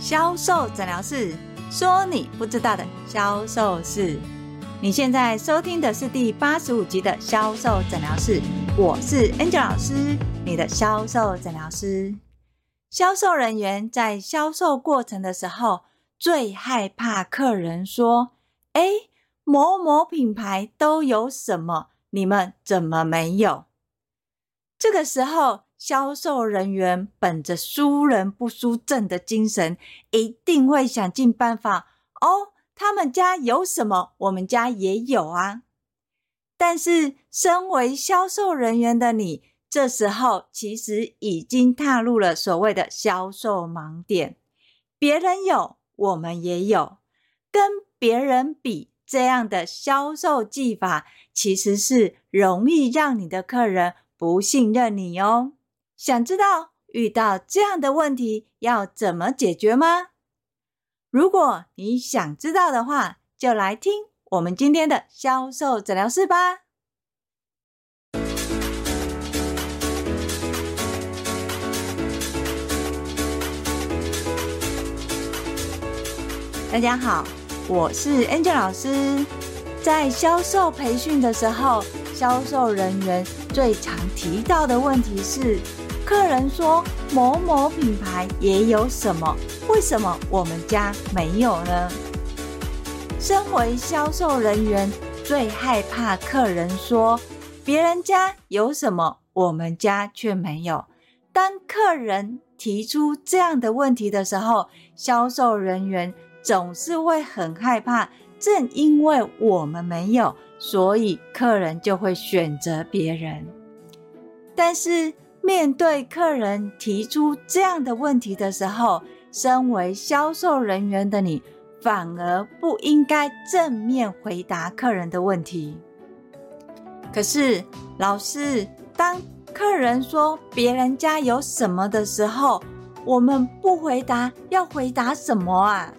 销售诊疗室说你不知道的销售事。你现在收听的是第八十五集的销售诊疗室，我是 Angel 老师，你的销售诊疗师。销售人员在销售过程的时候，最害怕客人说：“哎，某某品牌都有什么，你们怎么没有？”这个时候，销售人员本着输人不输阵的精神，一定会想尽办法哦。他们家有什么，我们家也有啊。但是，身为销售人员的你，这时候其实已经踏入了所谓的销售盲点。别人有，我们也有，跟别人比，这样的销售技法其实是容易让你的客人不信任你哦。想知道遇到这样的问题要怎么解决吗？如果你想知道的话，就来听我们今天的销售诊疗室吧。大家好，我是 Angel 老师。在销售培训的时候，销售人员最常提到的问题是，客人说某某品牌也有什么，为什么我们家没有呢？身为销售人员，最害怕客人说别人家有什么，我们家却没有。当客人提出这样的问题的时候，销售人员总是会很害怕。正因为我们没有，所以客人就会选择别人。但是，面对客人提出这样的问题的时候，身为销售人员的你，反而不应该正面回答客人的问题。可是，老师，当客人说别人家有什么的时候，我们不回答，要回答什么啊？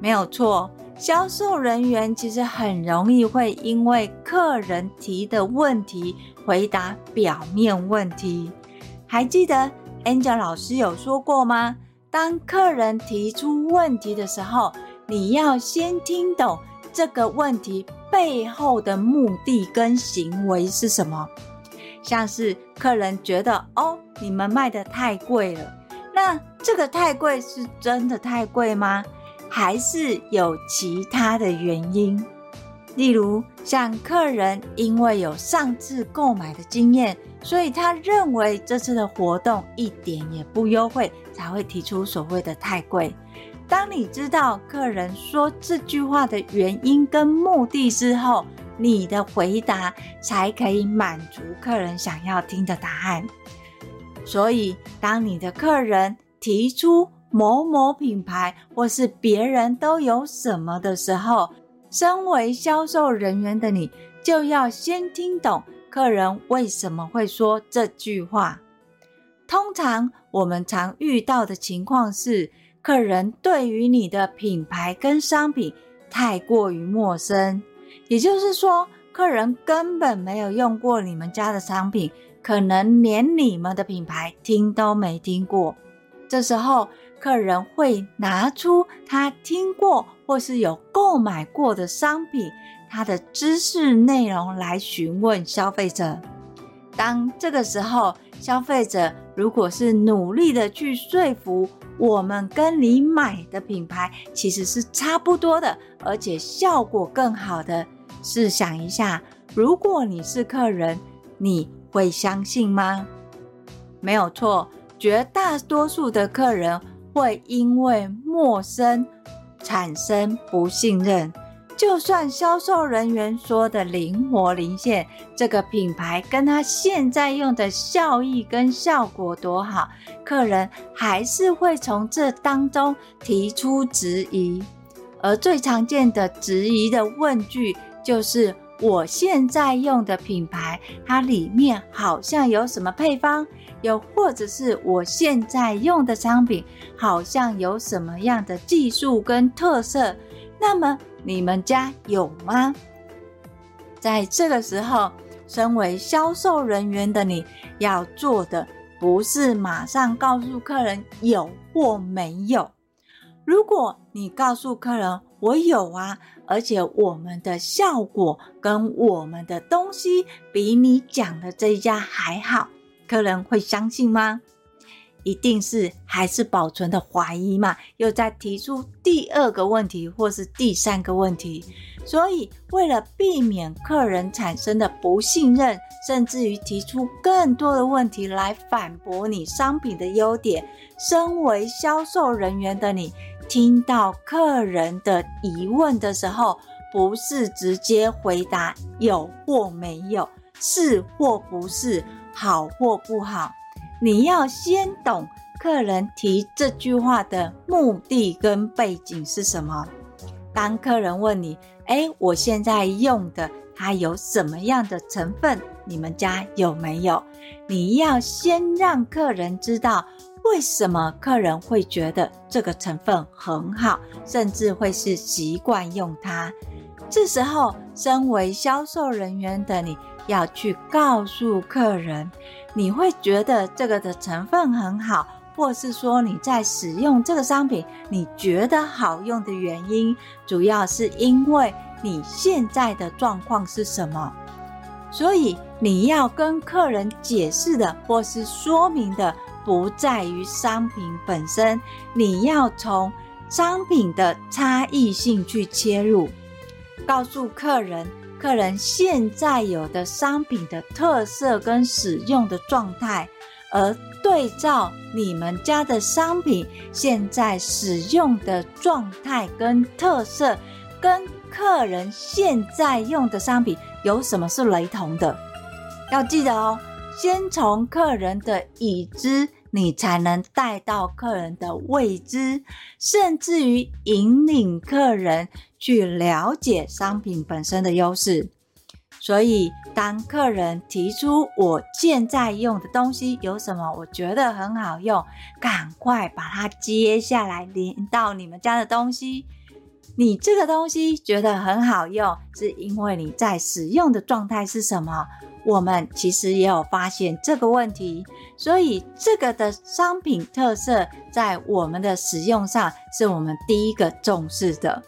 没有错，销售人员其实很容易会因为客人提的问题。回答表面问题，还记得 Angel 老师有说过吗？当客人提出问题的时候，你要先听懂这个问题背后的目的跟行为是什么。像是客人觉得哦，你们卖得太贵了，那这个太贵是真的太贵吗？还是有其他的原因？例如，像客人因为有上次购买的经验，所以他认为这次的活动一点也不优惠，才会提出所谓的太贵。当你知道客人说这句话的原因跟目的之后，你的回答才可以满足客人想要听的答案。所以，当你的客人提出某某品牌或是别人都有什么的时候，身为销售人员的你，就要先听懂客人为什么会说这句话。通常我们常遇到的情况是，客人对于你的品牌跟商品太过于陌生，也就是说，客人根本没有用过你们家的商品，可能连你们的品牌听都没听过。这时候，客人会拿出他听过或是有购买过的商品，他的知识内容来询问消费者。当这个时候，消费者如果是努力的去说服我们跟你买的品牌其实是差不多的，而且效果更好的，试想一下，如果你是客人，你会相信吗？没有错，绝大多数的客人。会因为陌生产生不信任，就算销售人员说的灵活灵现，这个品牌跟他现在用的效益跟效果多好，客人还是会从这当中提出质疑。而最常见的质疑的问句就是：我现在用的品牌，它里面好像有什么配方？又或者是我现在用的商品，好像有什么样的技术跟特色？那么你们家有吗？在这个时候，身为销售人员的你要做的，不是马上告诉客人有或没有，如果你告诉客人我有啊，而且我们的效果跟我们的东西比你讲的这一家还好，客人会相信吗？一定是还是保存的怀疑嘛，又再提出第二个问题或是第三个问题。所以为了避免客人产生的不信任，甚至于提出更多的问题来反驳你商品的优点，身为销售人员的你，听到客人的疑问的时候，不是直接回答有或没有，是或不是，好或不好。你要先懂客人提这句话的目的跟背景是什么。当客人问你：“诶，我现在用的它有什么样的成分？你们家有没有？”你要先让客人知道为什么客人会觉得这个成分很好，甚至会是习惯用它。这时候，身为销售人员的你要去告诉客人。你会觉得这个的成分很好，或是说你在使用这个商品，你觉得好用的原因，主要是因为你现在的状况是什么？所以你要跟客人解释的，或是说明的，不在于商品本身，你要从商品的差异性去切入，告诉客人。客人现在有的商品的特色跟使用的状态，而对照你们家的商品现在使用的状态跟特色，跟客人现在用的商品有什么是雷同的？要记得哦，先从客人的已知，你才能带到客人的未知，甚至于引领客人。去了解商品本身的优势，所以当客人提出我现在用的东西有什么，我觉得很好用，赶快把它接下来连到你们家的东西。你这个东西觉得很好用，是因为你在使用的状态是什么？我们其实也有发现这个问题，所以这个的商品特色在我们的使用上是我们第一个重视的。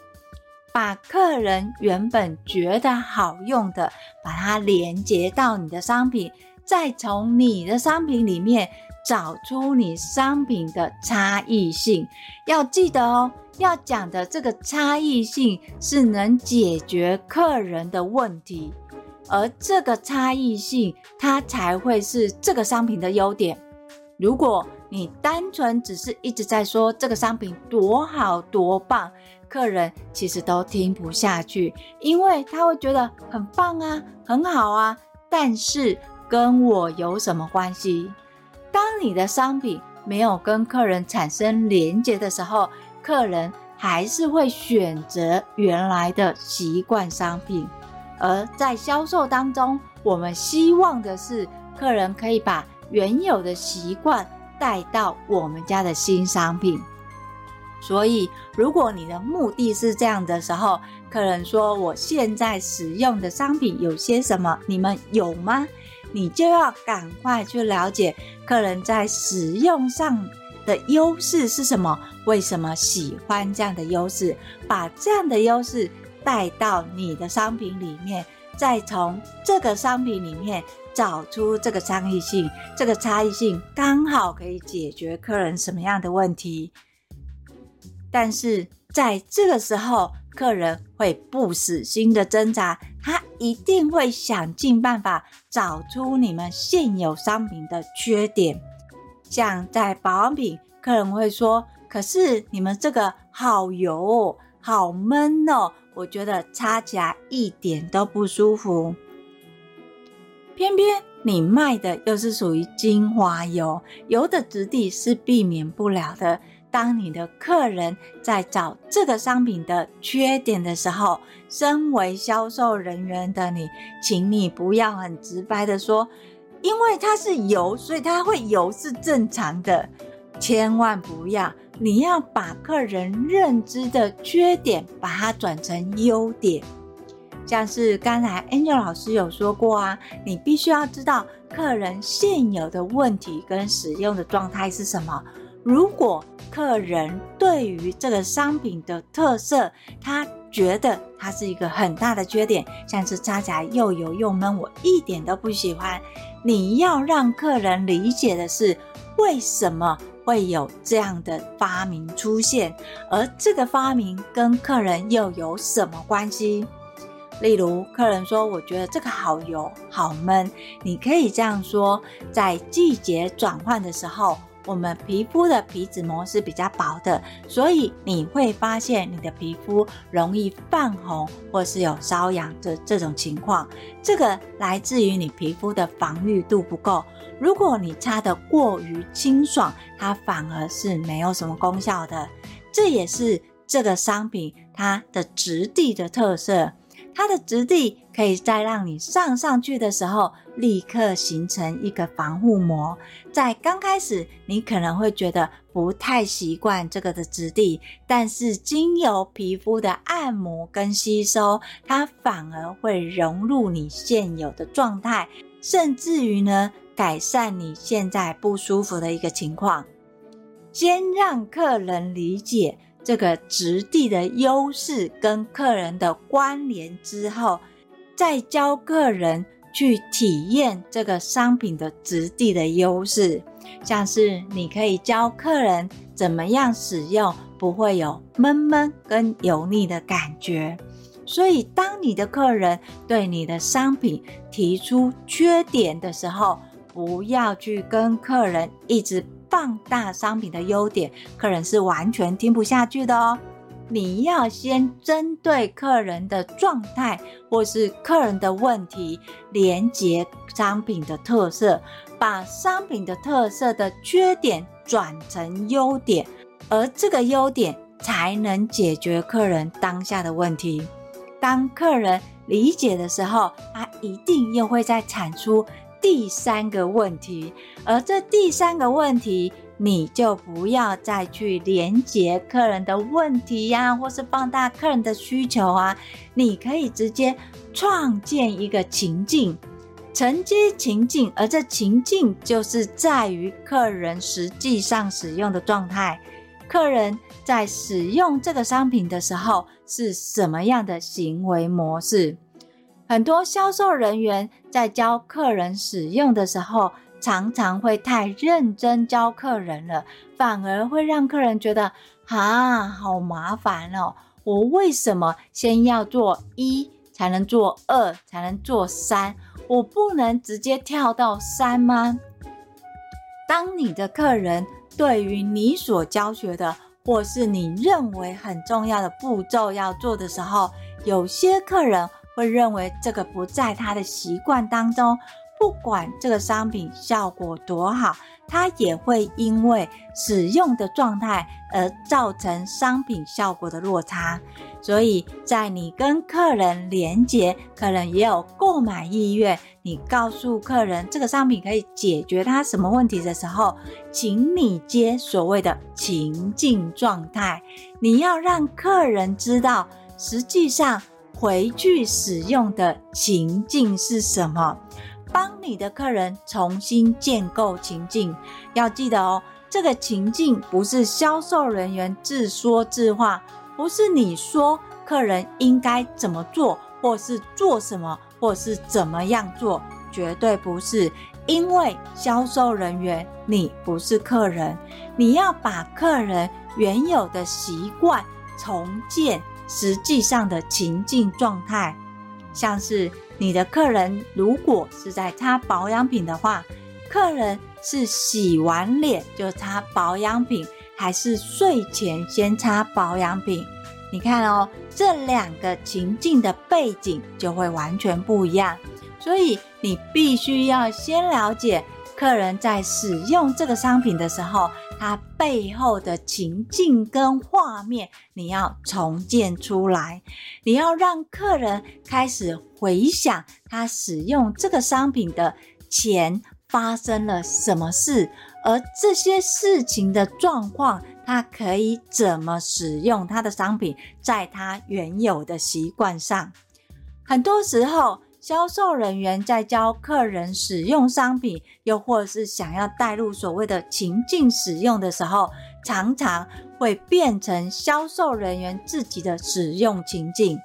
把客人原本觉得好用的，把它连接到你的商品，再从你的商品里面找出你商品的差异性。要记得哦，要讲的这个差异性是能解决客人的问题，而这个差异性它才会是这个商品的优点。如果你单纯只是一直在说这个商品多好多棒，客人其实都听不下去，因为他会觉得很棒啊，很好啊，但是跟我有什么关系？当你的商品没有跟客人产生连接的时候，客人还是会选择原来的习惯商品。而在销售当中，我们希望的是客人可以把原有的习惯带到我们家的新商品。所以，如果你的目的是这样的时候，客人说我现在使用的商品有些什么，你们有吗？你就要赶快去了解客人在使用上的优势是什么，为什么喜欢这样的优势，把这样的优势带到你的商品里面，再从这个商品里面找出这个差异性，这个差异性刚好可以解决客人什么样的问题。但是在这个时候，客人会不死心的挣扎，他一定会想尽办法找出你们现有商品的缺点。像在保养品，客人会说：“可是你们这个好油，好闷哦，我觉得擦起来一点都不舒服。”偏偏你卖的又是属于精华油，油的质地是避免不了的。当你的客人在找这个商品的缺点的时候，身为销售人员的你，请你不要很直白的说，因为它是油，所以它会油是正常的。千万不要，你要把客人认知的缺点，把它转成优点。像是刚才 Angel 老师有说过啊，你必须要知道客人现有的问题跟使用的状态是什么。如果客人对于这个商品的特色，他觉得它是一个很大的缺点，像是擦起来又油又闷，我一点都不喜欢。你要让客人理解的是，为什么会有这样的发明出现，而这个发明跟客人又有什么关系？例如，客人说：“我觉得这个好油、好闷。”你可以这样说：在季节转换的时候，我们皮肤的皮脂膜是比较薄的，所以你会发现你的皮肤容易泛红，或是有瘙痒的这种情况。这个来自于你皮肤的防御度不够。如果你擦得过于清爽，它反而是没有什么功效的。这也是这个商品它的质地的特色。它的质地可以在让你上上去的时候，立刻形成一个防护膜。在刚开始，你可能会觉得不太习惯这个的质地，但是经由皮肤的按摩跟吸收，它反而会融入你现有的状态，甚至于呢，改善你现在不舒服的一个情况。先让客人理解。这个质地的优势跟客人的关联之后，再教客人去体验这个商品的质地的优势。像是你可以教客人怎么样使用，不会有闷闷跟油腻的感觉。所以，当你的客人对你的商品提出缺点的时候，不要去跟客人一直。放大商品的优点，客人是完全听不下去的哦。你要先针对客人的状态或是客人的问题，连接商品的特色，把商品的特色的缺点转成优点，而这个优点才能解决客人当下的问题。当客人理解的时候，他一定又会再产出。第三个问题，而这第三个问题，你就不要再去连接客人的问题呀、或是放大客人的需求啊，你可以直接创建一个情境，承接情境，而这情境就是在于客人实际上使用的状态，客人在使用这个商品的时候是什么样的行为模式。很多销售人员在教客人使用的时候，常常会太认真教客人了，反而会让客人觉得啊，好麻烦哦！我为什么先要做一，才能做二，才能做三？我不能直接跳到三吗？当你的客人对于你所教学的，或是你认为很重要的步骤要做的时候，有些客人。会认为这个不在他的习惯当中，不管这个商品效果多好，他也会因为使用的状态而造成商品效果的落差。所以在你跟客人连接，客人也有购买意愿，你告诉客人这个商品可以解决他什么问题的时候，请你接所谓的情境状态，你要让客人知道，实际上。回去使用的情境是什么？帮你的客人重新建构情境。要记得哦，这个情境不是销售人员自说自话，不是你说客人应该怎么做，或是做什么，或是怎么样做，绝对不是。因为销售人员你不是客人，你要把客人原有的习惯重建。实际上的情境状态，像是你的客人如果是在擦保养品的话，客人是洗完脸就擦保养品，还是睡前先擦保养品？你看哦，这两个情境的背景就会完全不一样，所以你必须要先了解客人在使用这个商品的时候。它背后的情境跟画面，你要重建出来。你要让客人开始回想他使用这个商品的前发生了什么事，而这些事情的状况，他可以怎么使用他的商品，在他原有的习惯上。很多时候，销售人员在教客人使用商品，又或者是想要带入所谓的情境使用的时候，常常会变成销售人员自己的使用情境。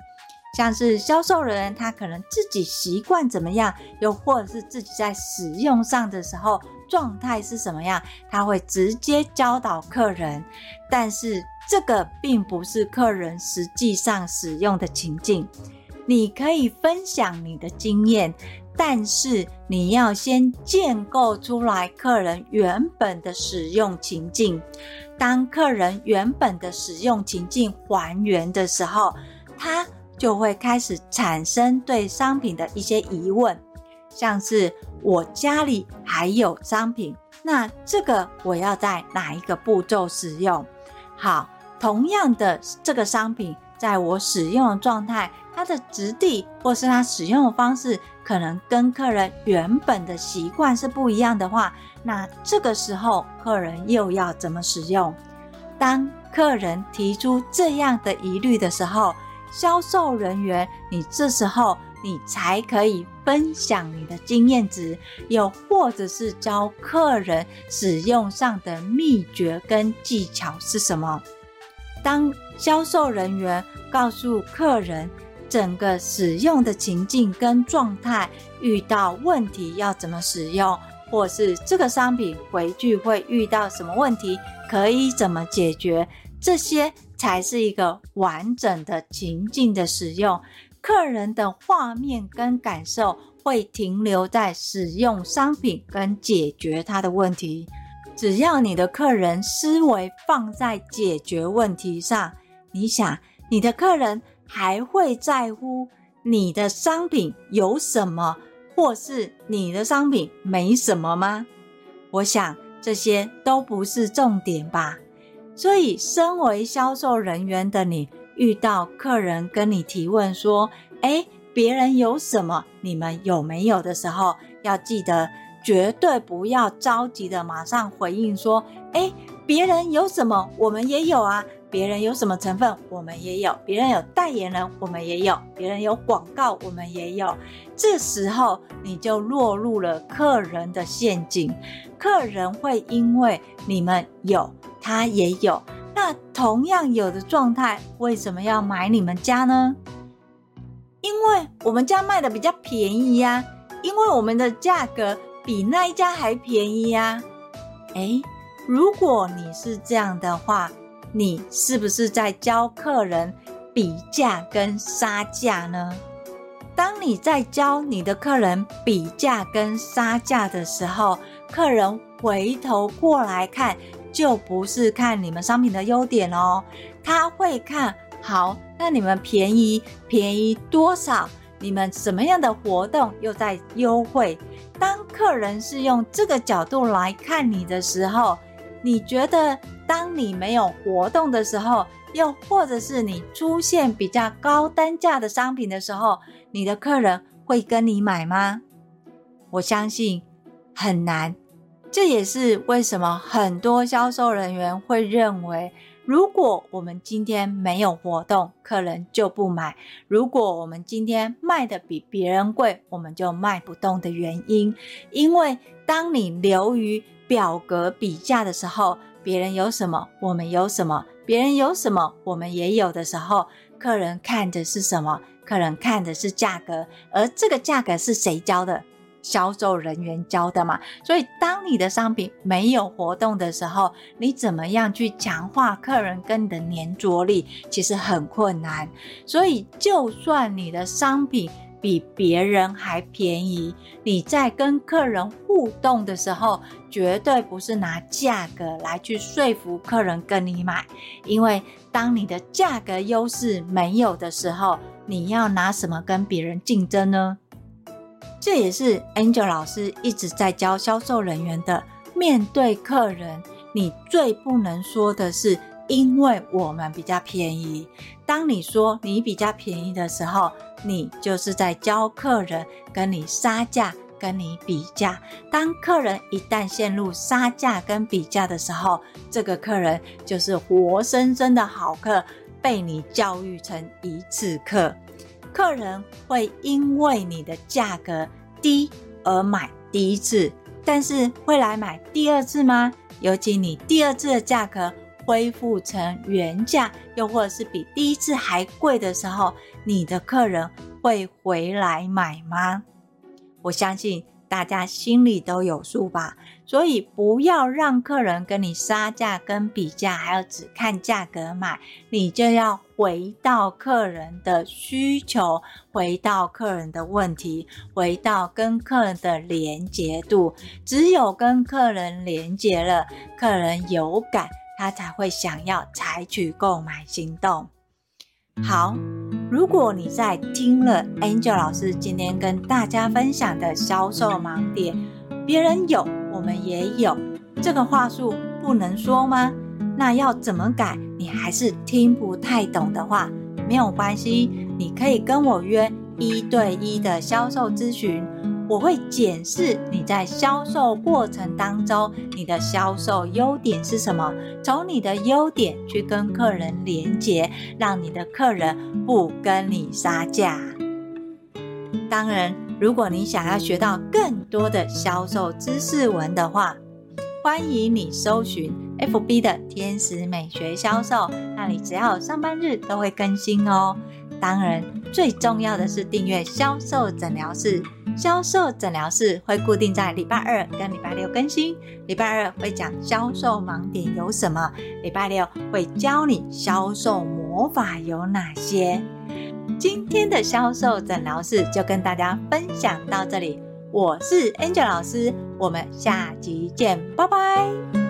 像是销售人员，他可能自己习惯怎么样，又或者是自己在使用上的时候状态是什么样，他会直接教导客人。但是这个并不是客人实际上使用的情境。你可以分享你的经验，但是你要先建构出来客人原本的使用情境。当客人原本的使用情境还原的时候，他就会开始产生对商品的一些疑问，像是我家里还有商品，那这个我要在哪一个步骤使用？好，同样的这个商品，在我使用的状态，它的质地或是它使用的方式，可能跟客人原本的习惯是不一样的话，那这个时候客人又要怎么使用？当客人提出这样的疑虑的时候，销售人员，你这时候你才可以分享你的经验值，又或者是教客人使用上的秘诀跟技巧是什么。当销售人员告诉客人整个使用的情境跟状态，遇到问题要怎么使用，或是这个商品回去会遇到什么问题，可以怎么解决，这些。才是一个完整的情境的使用，客人的画面跟感受会停留在使用商品跟解决他的问题。只要你的客人思维放在解决问题上，你想你的客人还会在乎你的商品有什么，或是你的商品没什么吗？我想这些都不是重点吧。所以，身为销售人员的你，遇到客人跟你提问说：“诶，别人有什么，你们有没有？”的时候，要记得绝对不要着急的马上回应说：“诶，别人有什么，我们也有啊；别人有什么成分，我们也有；别人有代言人，我们也有；别人有广告，我们也有。”这时候，你就落入了客人的陷阱。客人会因为你们有。他也有，那同样有的状态，为什么要买你们家呢？因为我们家卖的比较便宜呀，因为我们的价格比那一家还便宜呀。诶，如果你是这样的话，你是不是在教客人比价跟杀价呢？当你在教你的客人比价跟杀价的时候，客人回头过来看。就不是看你们商品的优点哦，他会看好，那你们便宜便宜多少？你们什么样的活动又在优惠？当客人是用这个角度来看你的时候，你觉得当你没有活动的时候，又或者是你出现比较高单价的商品的时候，你的客人会跟你买吗？我相信很难。这也是为什么很多销售人员会认为，如果我们今天没有活动，客人就不买；如果我们今天卖的比别人贵，我们就卖不动的原因。因为当你流于表格比价的时候，别人有什么，我们有什么；别人有什么，我们也有的时候，客人看的是什么？客人看的是价格，而这个价格是谁交的？销售人员教的嘛，所以当你的商品没有活动的时候，你怎么样去强化客人跟你的粘着力，其实很困难。所以，就算你的商品比别人还便宜，你在跟客人互动的时候，绝对不是拿价格来去说服客人跟你买，因为当你的价格优势没有的时候，你要拿什么跟别人竞争呢？这也是 Angel 老师一直在教销售人员的。面对客人，你最不能说的是“因为我们比较便宜”。当你说你比较便宜的时候，你就是在教客人跟你杀价、跟你比价。当客人一旦陷入杀价跟比价的时候，这个客人就是活生生的好客，被你教育成一次客。客人会因为你的价格低而买第一次，但是会来买第二次吗？尤其你第二次的价格恢复成原价，又或者是比第一次还贵的时候，你的客人会回来买吗？我相信大家心里都有数吧。所以不要让客人跟你杀价、跟比价，还有只看价格买，你就要回到客人的需求，回到客人的问题，回到跟客人的连结度。只有跟客人连结了，客人有感，他才会想要采取购买行动。好，如果你在听了 Angel 老师今天跟大家分享的销售盲点，别人有。我们也有这个话术不能说吗？那要怎么改？你还是听不太懂的话，没有关系，你可以跟我约一对一的销售咨询，我会检视你在销售过程当中，你的销售优点是什么，从你的优点去跟客人连接，让你的客人不跟你杀价。当然。如果你想要学到更多的销售知识文的话，欢迎你搜寻 FB 的天使美学销售，那里只要有上班日都会更新哦。当然，最重要的是订阅销售诊疗室，销售诊疗室会固定在礼拜二跟礼拜六更新。礼拜二会讲销售盲点有什么，礼拜六会教你销售魔法有哪些。今天的销售诊疗室就跟大家分享到这里，我是 Angel 老师，我们下集见，拜拜。